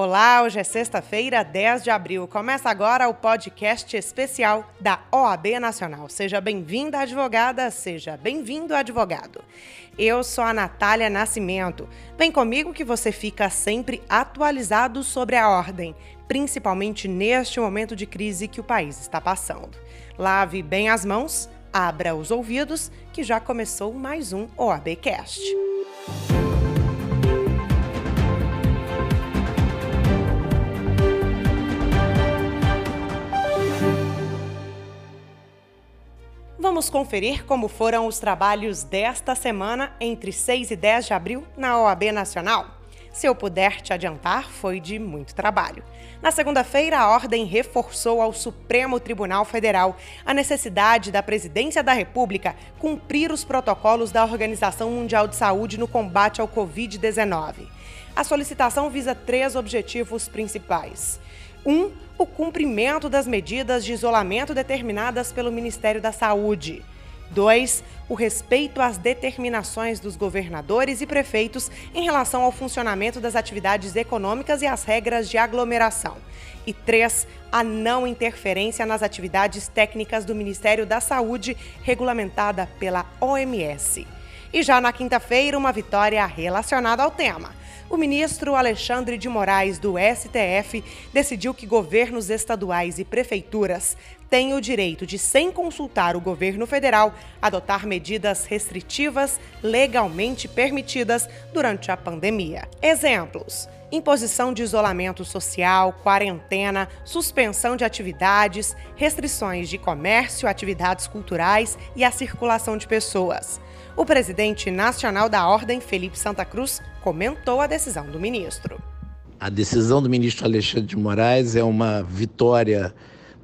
Olá, hoje é sexta-feira, 10 de abril. Começa agora o podcast especial da OAB Nacional. Seja bem-vinda, advogada, seja bem-vindo, advogado. Eu sou a Natália Nascimento. Vem comigo que você fica sempre atualizado sobre a ordem, principalmente neste momento de crise que o país está passando. Lave bem as mãos, abra os ouvidos, que já começou mais um OABcast. Vamos conferir como foram os trabalhos desta semana, entre 6 e 10 de abril, na OAB Nacional. Se eu puder te adiantar, foi de muito trabalho. Na segunda-feira, a Ordem reforçou ao Supremo Tribunal Federal a necessidade da Presidência da República cumprir os protocolos da Organização Mundial de Saúde no combate ao Covid-19. A solicitação visa três objetivos principais. Um, o cumprimento das medidas de isolamento determinadas pelo Ministério da Saúde. 2. O respeito às determinações dos governadores e prefeitos em relação ao funcionamento das atividades econômicas e às regras de aglomeração. E 3. A não interferência nas atividades técnicas do Ministério da Saúde, regulamentada pela OMS. E já na quinta-feira, uma vitória relacionada ao tema o ministro Alexandre de Moraes, do STF, decidiu que governos estaduais e prefeituras têm o direito de, sem consultar o governo federal, adotar medidas restritivas legalmente permitidas durante a pandemia. Exemplos imposição de isolamento social, quarentena, suspensão de atividades, restrições de comércio, atividades culturais e a circulação de pessoas. O presidente nacional da Ordem, Felipe Santa Cruz, comentou a decisão do ministro. A decisão do ministro Alexandre de Moraes é uma vitória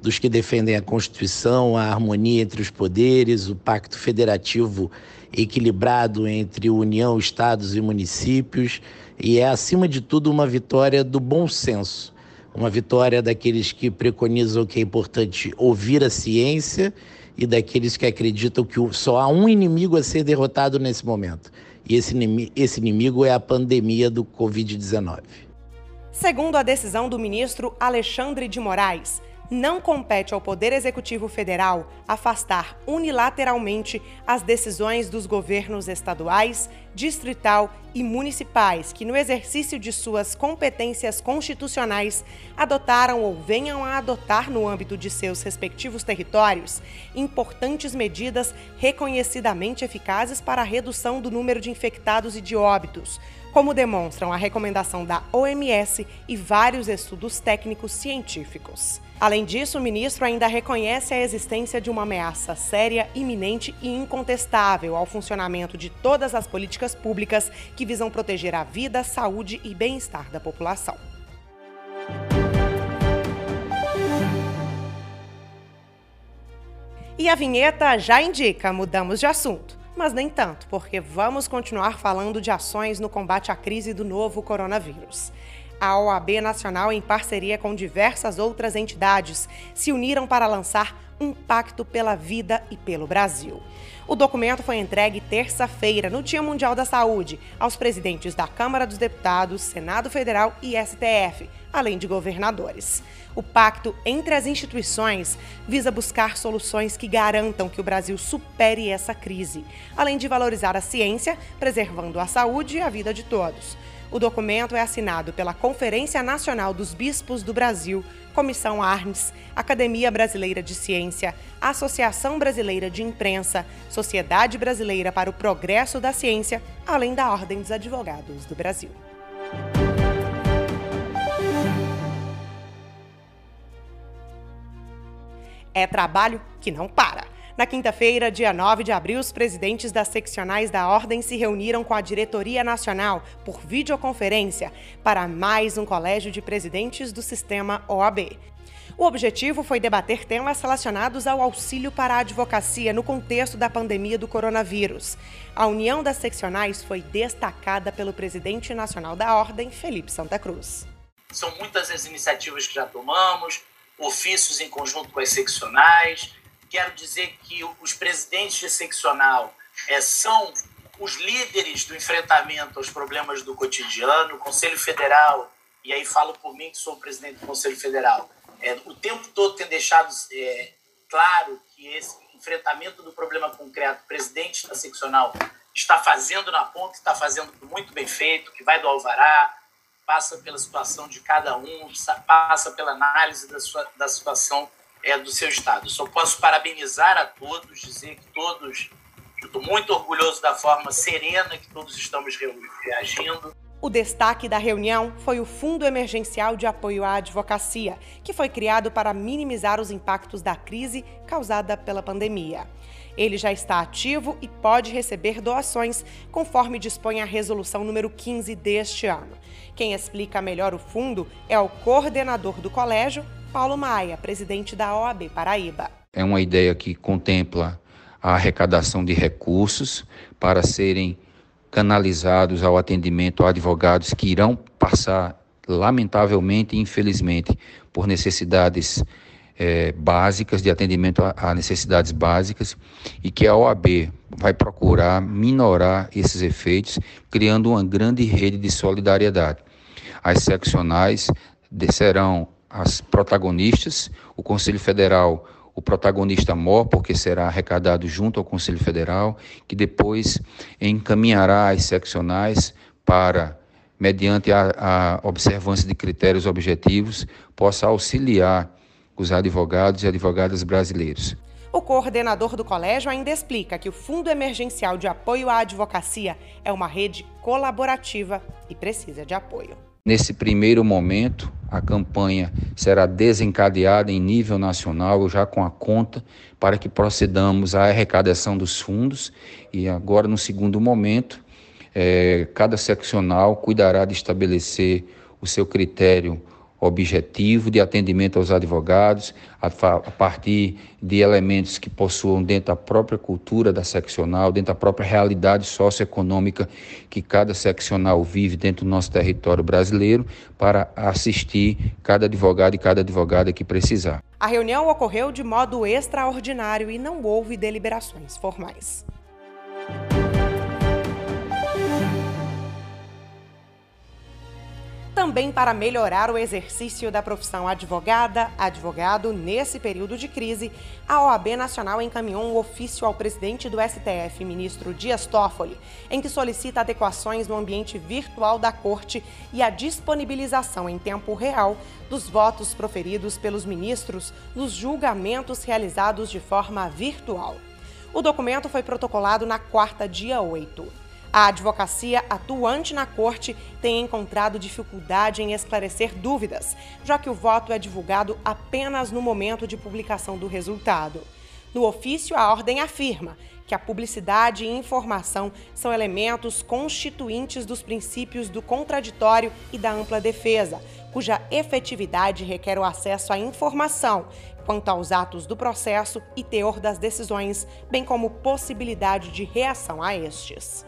dos que defendem a Constituição, a harmonia entre os poderes, o pacto federativo equilibrado entre União, estados e municípios, e é, acima de tudo, uma vitória do bom senso, uma vitória daqueles que preconizam que é importante ouvir a ciência e daqueles que acreditam que só há um inimigo a ser derrotado nesse momento. E esse esse inimigo é a pandemia do Covid-19. Segundo a decisão do ministro Alexandre de Moraes, não compete ao Poder Executivo Federal afastar unilateralmente as decisões dos governos estaduais, distrital e municipais que, no exercício de suas competências constitucionais, adotaram ou venham a adotar no âmbito de seus respectivos territórios importantes medidas reconhecidamente eficazes para a redução do número de infectados e de óbitos, como demonstram a recomendação da OMS e vários estudos técnicos científicos. Além disso, o ministro ainda reconhece a existência de uma ameaça séria, iminente e incontestável ao funcionamento de todas as políticas públicas que visam proteger a vida, saúde e bem-estar da população. E a vinheta já indica, mudamos de assunto. Mas nem tanto, porque vamos continuar falando de ações no combate à crise do novo coronavírus. A OAB Nacional, em parceria com diversas outras entidades, se uniram para lançar um pacto pela vida e pelo Brasil. O documento foi entregue terça-feira, no Dia Mundial da Saúde, aos presidentes da Câmara dos Deputados, Senado Federal e STF, além de governadores. O pacto entre as instituições visa buscar soluções que garantam que o Brasil supere essa crise, além de valorizar a ciência, preservando a saúde e a vida de todos. O documento é assinado pela Conferência Nacional dos Bispos do Brasil, Comissão Arnes, Academia Brasileira de Ciência, Associação Brasileira de Imprensa, Sociedade Brasileira para o Progresso da Ciência, além da Ordem dos Advogados do Brasil. É trabalho que não para. Na quinta-feira, dia 9 de abril, os presidentes das seccionais da Ordem se reuniram com a Diretoria Nacional por videoconferência para mais um colégio de presidentes do sistema OAB. O objetivo foi debater temas relacionados ao auxílio para a advocacia no contexto da pandemia do coronavírus. A união das seccionais foi destacada pelo presidente nacional da Ordem, Felipe Santa Cruz. São muitas as iniciativas que já tomamos, ofícios em conjunto com as seccionais, quero dizer que os presidentes de seccional é, são os líderes do enfrentamento aos problemas do cotidiano. O Conselho Federal e aí falo por mim que sou presidente do Conselho Federal, é, o tempo todo tem deixado é, claro que esse enfrentamento do problema concreto, o presidente da seccional está fazendo na ponta, está fazendo muito bem feito, que vai do alvará, passa pela situação de cada um, passa pela análise da, sua, da situação é, do seu estado. Só posso parabenizar a todos, dizer que todos, estou muito orgulhoso da forma serena que todos estamos reagindo. O destaque da reunião foi o Fundo Emergencial de Apoio à Advocacia, que foi criado para minimizar os impactos da crise causada pela pandemia. Ele já está ativo e pode receber doações, conforme dispõe a resolução número 15 deste ano. Quem explica melhor o fundo é o coordenador do colégio, Paulo Maia, presidente da OAB Paraíba. É uma ideia que contempla a arrecadação de recursos para serem canalizados ao atendimento a advogados que irão passar, lamentavelmente e infelizmente, por necessidades é, básicas, de atendimento a, a, necessidades básicas, e que a OAB vai procurar minorar esses efeitos, criando uma grande rede de solidariedade. As seccionais serão as protagonistas, o Conselho Federal o protagonista maior, porque será arrecadado junto ao Conselho Federal, que depois encaminhará as seccionais para, mediante a, a observância de critérios objetivos, possa auxiliar os advogados e advogadas brasileiros. O coordenador do colégio ainda explica que o Fundo Emergencial de Apoio à Advocacia é uma rede colaborativa e precisa de apoio. Nesse primeiro momento, a campanha será desencadeada em nível nacional, já com a conta, para que procedamos à arrecadação dos fundos. E agora, no segundo momento, é, cada seccional cuidará de estabelecer o seu critério objetivo de atendimento aos advogados, a, a, partir de elementos que possuam dentro da própria cultura da seccional, dentro da própria realidade socioeconômica que cada seccional vive dentro do nosso território brasileiro, para assistir cada advogado e cada advogada que precisar. A reunião ocorreu de modo extraordinário e não houve deliberações formais. Também para melhorar o exercício da profissão advogada, advogado nesse período de crise, a OAB Nacional encaminhou um ofício ao presidente do STF, ministro Dias Toffoli, em que solicita adequações no ambiente virtual da corte e a disponibilização em tempo real dos votos proferidos pelos ministros nos julgamentos realizados de forma virtual. O documento foi protocolado na quarta, dia 8. A advocacia atuante na corte tem encontrado dificuldade em esclarecer dúvidas, já que o voto é divulgado apenas no momento de publicação do resultado. No ofício, a ordem afirma que a publicidade e informação são elementos constituintes dos princípios do contraditório e da ampla defesa, cuja efetividade requer o acesso à informação quanto aos atos do processo e teor das decisões, bem como possibilidade de reação a estes.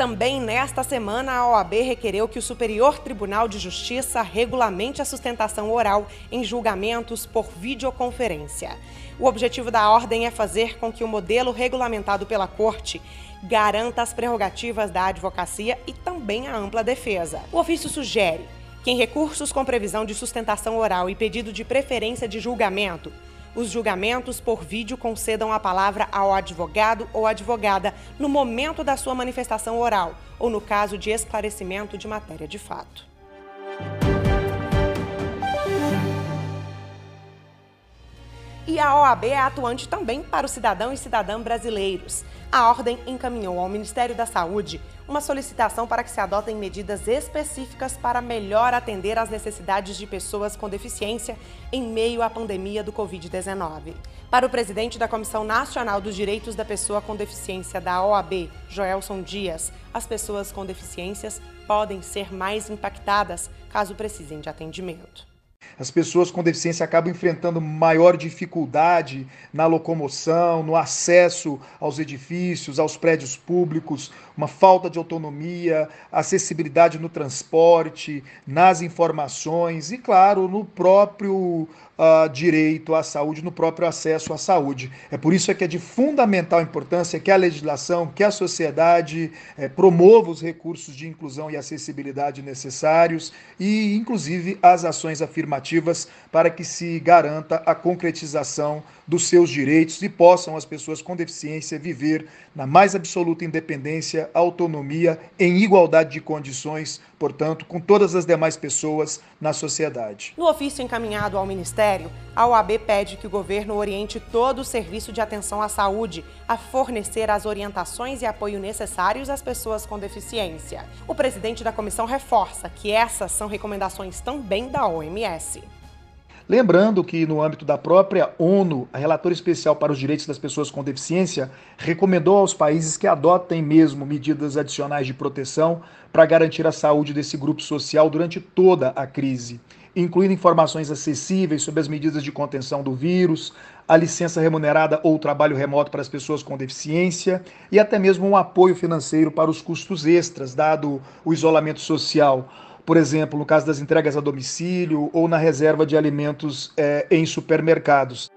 Também nesta semana, a OAB requereu que o Superior Tribunal de Justiça regulamente a sustentação oral em julgamentos por videoconferência. O objetivo da ordem é fazer com que o modelo regulamentado pela Corte garanta as prerrogativas da advocacia e também a ampla defesa. O ofício sugere que, em recursos com previsão de sustentação oral e pedido de preferência de julgamento, os julgamentos por vídeo concedam a palavra ao advogado ou advogada no momento da sua manifestação oral ou no caso de esclarecimento de matéria de fato. E a OAB é atuante também para os cidadão e cidadã brasileiros. A ordem encaminhou ao Ministério da Saúde uma solicitação para que se adotem medidas específicas para melhor atender às necessidades de pessoas com deficiência em meio à pandemia do Covid-19. Para o presidente da Comissão Nacional dos Direitos da Pessoa com Deficiência da OAB, Joelson Dias, as pessoas com deficiências podem ser mais impactadas caso precisem de atendimento. As pessoas com deficiência acabam enfrentando maior dificuldade na locomoção, no acesso aos edifícios, aos prédios públicos, uma falta de autonomia, acessibilidade no transporte, nas informações e, claro, no próprio uh, direito à saúde, no próprio acesso à saúde. É por isso que é de fundamental importância que a legislação, que a sociedade eh, promova os recursos de inclusão e acessibilidade necessários e, inclusive, as ações afirmativas para que se garanta a concretização dos seus direitos e possam as pessoas com deficiência viver na mais absoluta independência, autonomia, em igualdade de condições, portanto, com todas as demais pessoas na sociedade. No ofício encaminhado ao Ministério, a OAB pede que o governo oriente todo o serviço de atenção à saúde a fornecer as orientações e apoio necessários às pessoas com deficiência. O presidente da comissão reforça que essas são recomendações também da OMS. Lembrando que, no âmbito da própria ONU, a relatora especial para os direitos das pessoas com deficiência recomendou aos países que adotem mesmo medidas adicionais de proteção para garantir a saúde desse grupo social durante toda a crise, incluindo informações acessíveis sobre as medidas de contenção do vírus, a licença remunerada ou trabalho remoto para as pessoas com deficiência e até mesmo um apoio financeiro para os custos extras, dado o isolamento social por exemplo, no caso das entregas a domicílio ou na reserva de alimentos é, em supermercados.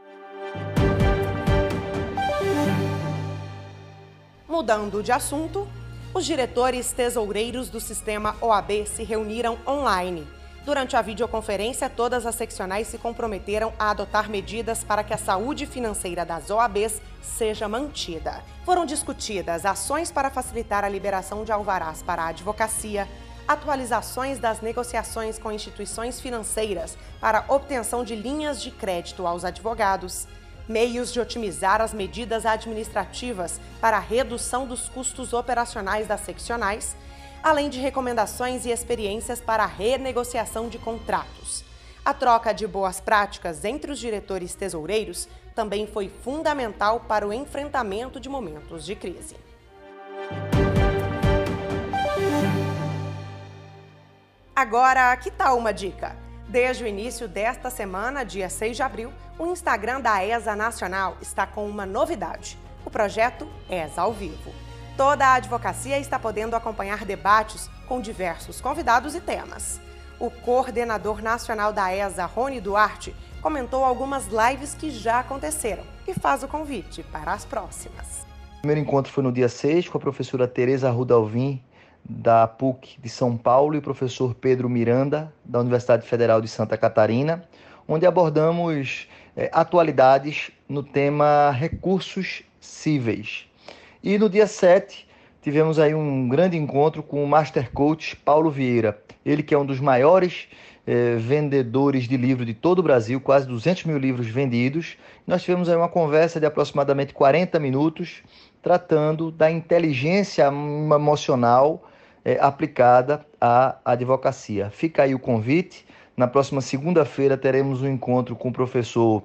Mudando de assunto, os diretores tesoureiros do sistema OAB se reuniram online. Durante a videoconferência, todas as seccionais se comprometeram a adotar medidas para que a saúde financeira das OABs seja mantida. Foram discutidas ações para facilitar a liberação de alvarás para a advocacia, atualizações das negociações com instituições financeiras para obtenção de linhas de crédito aos advogados, meios de otimizar as medidas administrativas para a redução dos custos operacionais das seccionais, além de recomendações e experiências para a renegociação de contratos. A troca de boas práticas entre os diretores tesoureiros também foi fundamental para o enfrentamento de momentos de crise. Agora, que tal uma dica? Desde o início desta semana, dia 6 de abril, o Instagram da ESA Nacional está com uma novidade: o projeto ESA ao Vivo. Toda a advocacia está podendo acompanhar debates com diversos convidados e temas. O coordenador nacional da ESA, Rony Duarte, comentou algumas lives que já aconteceram e faz o convite para as próximas. O primeiro encontro foi no dia 6 com a professora Tereza Rudalvin, da PUC de São Paulo, e o professor Pedro Miranda, da Universidade Federal de Santa Catarina, onde abordamos é, atualidades no tema recursos cíveis. E no dia 7, tivemos aí um grande encontro com o Master Coach Paulo Vieira, ele que é um dos maiores é, vendedores de livros de todo o Brasil, quase 200 mil livros vendidos. Nós tivemos aí uma conversa de aproximadamente 40 minutos, tratando da inteligência emocional é, aplicada à advocacia. Fica aí o convite. Na próxima segunda-feira teremos um encontro com o professor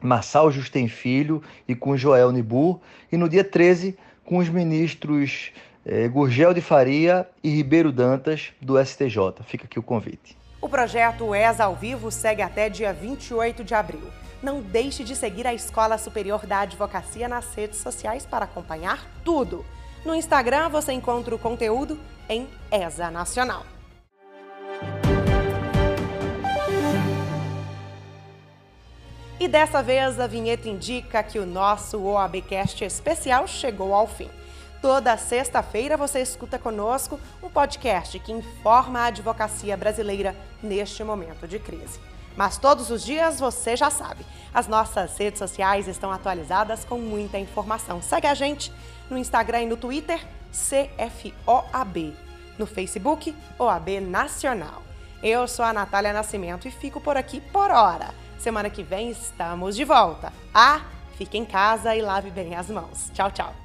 Marçal Justem Filho e com Joel Nibur. E no dia 13, com os ministros é, Gurgel de Faria e Ribeiro Dantas, do STJ. Fica aqui o convite. O projeto ESA ao Vivo segue até dia 28 de abril. Não deixe de seguir a Escola Superior da Advocacia nas redes sociais para acompanhar tudo. No Instagram você encontra o conteúdo em ESA Nacional. E dessa vez a vinheta indica que o nosso OABcast especial chegou ao fim. Toda sexta-feira você escuta conosco um podcast que informa a advocacia brasileira neste momento de crise. Mas todos os dias você já sabe, as nossas redes sociais estão atualizadas com muita informação. Segue a gente no Instagram e no Twitter, CFOAB. No Facebook, OAB Nacional. Eu sou a Natália Nascimento e fico por aqui por hora. Semana que vem estamos de volta. Ah, fique em casa e lave bem as mãos. Tchau, tchau.